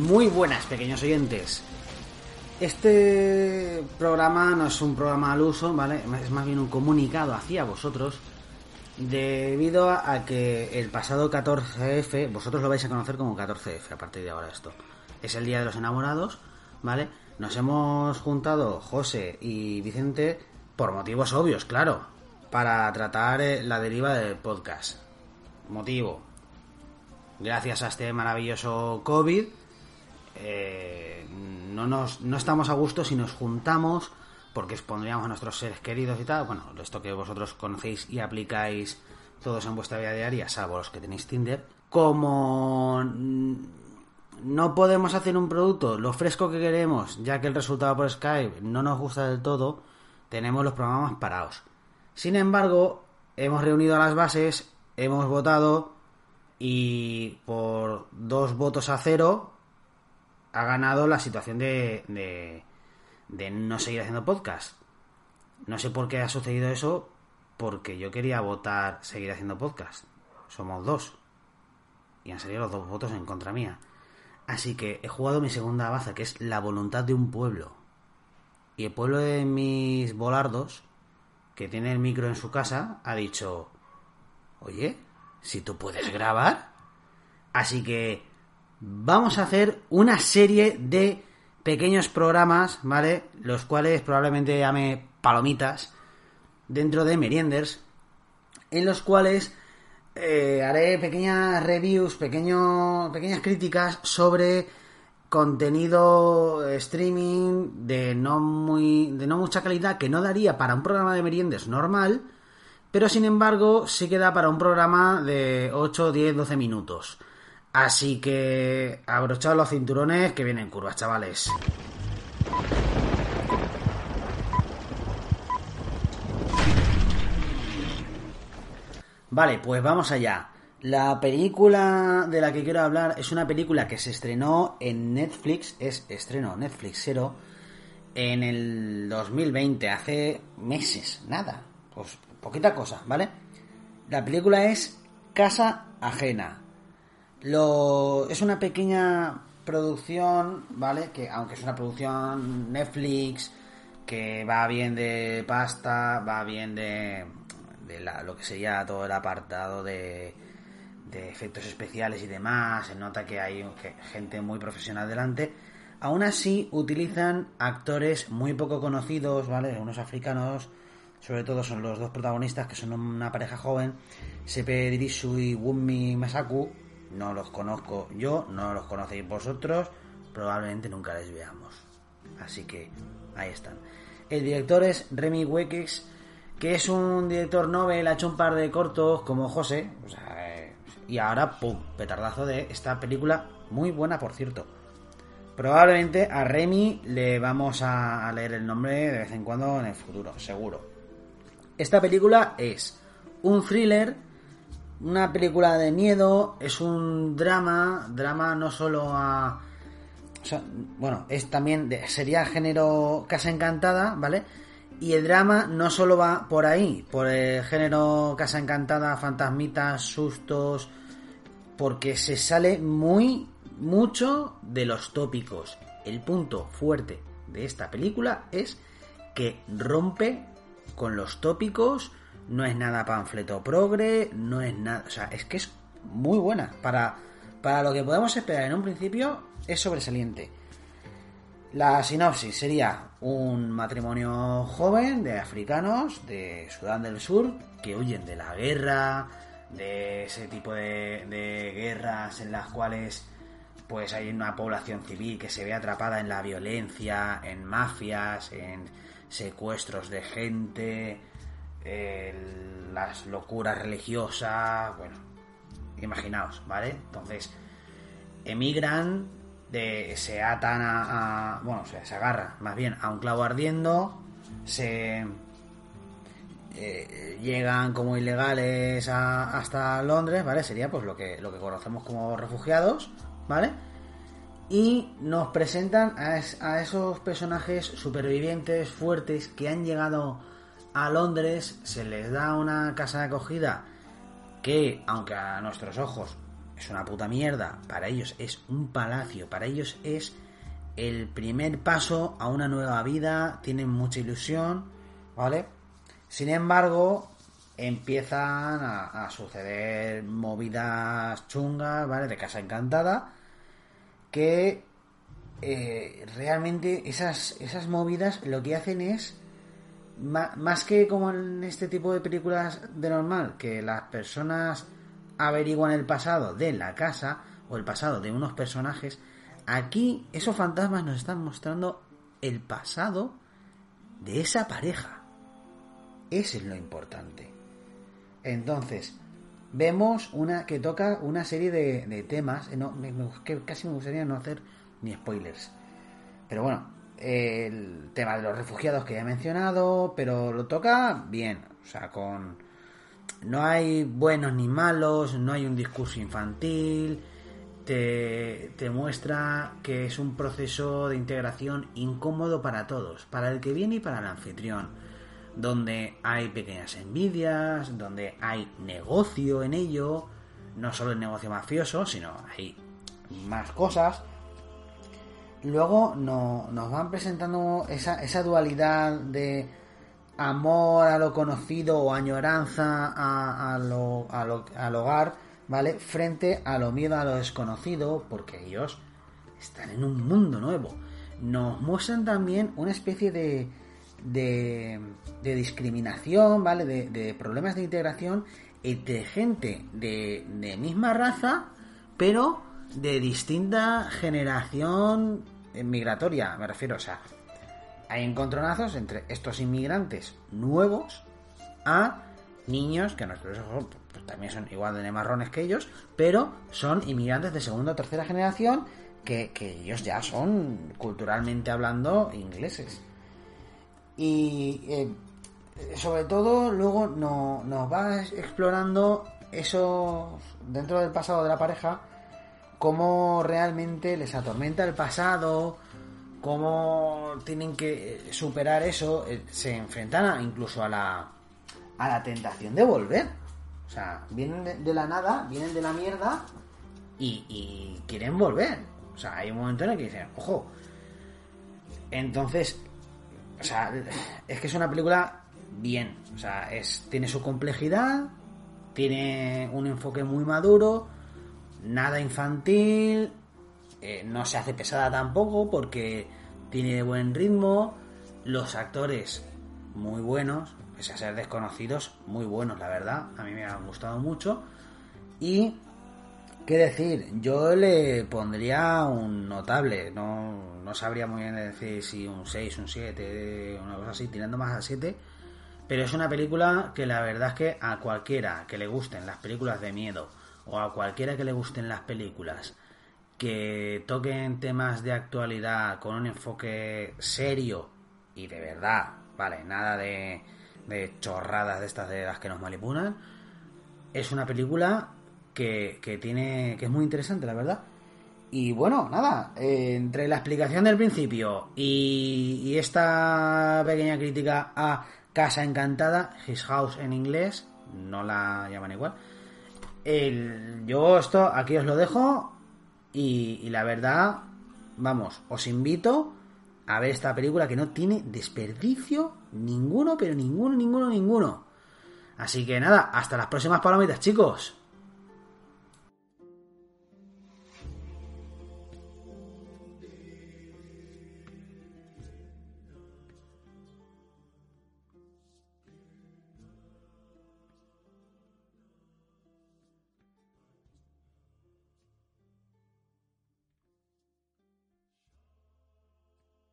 Muy buenas, pequeños oyentes. Este programa no es un programa al uso, ¿vale? Es más bien un comunicado hacia vosotros. Debido a que el pasado 14F, vosotros lo vais a conocer como 14F a partir de ahora esto. Es el Día de los Enamorados, ¿vale? Nos hemos juntado José y Vicente por motivos obvios, claro, para tratar eh, la deriva del podcast. Motivo. Gracias a este maravilloso COVID, eh, no, nos, no estamos a gusto si nos juntamos porque expondríamos a nuestros seres queridos y tal. Bueno, esto que vosotros conocéis y aplicáis todos en vuestra vida diaria, salvo los que tenéis Tinder. Como no podemos hacer un producto lo fresco que queremos, ya que el resultado por Skype no nos gusta del todo, tenemos los programas parados. Sin embargo, hemos reunido las bases, hemos votado y por dos votos a cero ha ganado la situación de, de, de no seguir haciendo podcast. No sé por qué ha sucedido eso, porque yo quería votar seguir haciendo podcast. Somos dos. Y han salido los dos votos en contra mía. Así que he jugado mi segunda baza, que es la voluntad de un pueblo. Y el pueblo de mis volardos, que tiene el micro en su casa, ha dicho, oye, si tú puedes grabar. Así que vamos a hacer una serie de pequeños programas, ¿vale? Los cuales probablemente llame palomitas dentro de Merienders, en los cuales eh, haré pequeñas reviews, pequeñas críticas sobre contenido streaming de no muy de no mucha calidad que no daría para un programa de meriendas normal, pero sin embargo sí queda para un programa de 8, 10, 12 minutos. Así que abrochaos los cinturones que vienen curvas, chavales. Vale, pues vamos allá. La película de la que quiero hablar es una película que se estrenó en Netflix, es estreno Netflixero, en el 2020, hace meses, nada, pues poquita cosa, ¿vale? La película es Casa Ajena. Lo, es una pequeña producción, ¿vale? Que aunque es una producción Netflix, que va bien de pasta, va bien de, de la, lo que sería todo el apartado de, de efectos especiales y demás, se nota que hay gente muy profesional delante. Aún así, utilizan actores muy poco conocidos, ¿vale? Unos africanos, sobre todo son los dos protagonistas, que son una pareja joven, Sepe Dirisu y Wunmi Masaku. No los conozco yo, no los conocéis vosotros, probablemente nunca les veamos. Así que ahí están. El director es Remy Wekex, que es un director novel, ha hecho un par de cortos como José, y ahora, ¡pum!, petardazo de esta película, muy buena por cierto. Probablemente a Remy le vamos a leer el nombre de vez en cuando en el futuro, seguro. Esta película es un thriller, una película de miedo, es un drama, drama no solo a... Bueno, es también sería género Casa Encantada, ¿vale? Y el drama no solo va por ahí, por el género Casa Encantada, fantasmitas, sustos, porque se sale muy, mucho de los tópicos. El punto fuerte de esta película es que rompe con los tópicos, no es nada panfleto progre, no es nada, o sea, es que es muy buena. Para, para lo que podemos esperar en un principio, es sobresaliente. La sinopsis sería un matrimonio joven de africanos de Sudán del Sur que huyen de la guerra, de ese tipo de, de, guerras en las cuales pues hay una población civil que se ve atrapada en la violencia, en mafias, en secuestros de gente, las locuras religiosas, bueno, imaginaos, ¿vale? Entonces, emigran de, se atan a, bueno, se, agarran más bien a un clavo ardiendo, se eh, llegan como ilegales hasta Londres, ¿vale? Sería pues lo que, lo que conocemos como refugiados, ¿vale? Y nos presentan a, es, a esos personajes supervivientes fuertes que han llegado a Londres, se les da una casa de acogida que, aunque a nuestros ojos es una puta mierda, para ellos es un palacio, para ellos es el primer paso a una nueva vida, tienen mucha ilusión, ¿vale? Sin embargo, empiezan a, suceder movidas chungas, ¿vale? De casa encantada, que eh, realmente esas, esas movidas lo que hacen es, más que como en este tipo de películas de normal, que las personas averiguan el pasado de la casa o el pasado de unos personajes, aquí esos fantasmas nos están mostrando el pasado de esa pareja. Ese es lo importante. Entonces, vemos una que toca una serie de, temas. No, que casi me gustaría no hacer ni spoilers. Pero bueno, el tema de los refugiados que ya he mencionado, pero lo toca bien. O sea, con. No hay buenos ni malos, no hay un discurso infantil. Te, te muestra que es un proceso de integración incómodo para todos, para el que viene y para el anfitrión donde hay pequeñas envidias, donde hay negocio en ello, no solo el negocio mafioso, sino hay más cosas. Luego nos van presentando esa, esa dualidad de amor a lo conocido o añoranza a, lo, al hogar, ¿vale? Frente a lo miedo a lo desconocido, porque ellos están en un mundo nuevo. Nos muestran también una especie de, de, discriminación, ¿vale? De, problemas de integración entre gente de, misma raza, pero de distinta generación migratoria, me refiero, o sea, hay encontronazos entre estos inmigrantes nuevos a niños que nuestros ojos pues, también son igual de marrones que ellos, pero son inmigrantes de segunda o tercera generación que, que ellos ya son culturalmente hablando ingleses. Y eh, sobre todo luego no, nos va explorando eso dentro del pasado de la pareja, cómo realmente les atormenta el pasado, cómo tienen que superar eso, eh, se enfrentan incluso a la, a la tentación de volver. O sea, vienen de, la nada, vienen de la mierda y, y, quieren volver. O sea, hay un momento en el que dicen, ojo. Entonces, o sea, es que es una película bien. O sea, es, tiene su complejidad, tiene un enfoque muy maduro, nada infantil, eh, no se hace pesada tampoco porque tiene buen ritmo, los actores muy buenos, pese a ser desconocidos, muy buenos, la verdad, a mí me han gustado mucho. Y ¿Qué decir? Yo le pondría un notable, no, no sabría muy bien decir si un 6, un 7, una cosa así, tirando más a 7, pero es una película que la verdad es que a cualquiera que le gusten las películas de miedo o a cualquiera que le gusten las películas que toquen temas de actualidad con un enfoque serio y de verdad, vale, nada de, chorradas de estas de las que nos manipulan, es una película que, tiene que es muy interesante, la verdad. Y bueno, nada, eh, entre la explicación del principio y, esta pequeña crítica a Casa Encantada, His House en inglés, no la llaman igual. Yo esto aquí os lo dejo y, y la verdad, vamos, os invito a ver esta película que no tiene desperdicio ninguno, pero ninguno, ninguno, ninguno. Así que nada, hasta las próximas palomitas, chicos.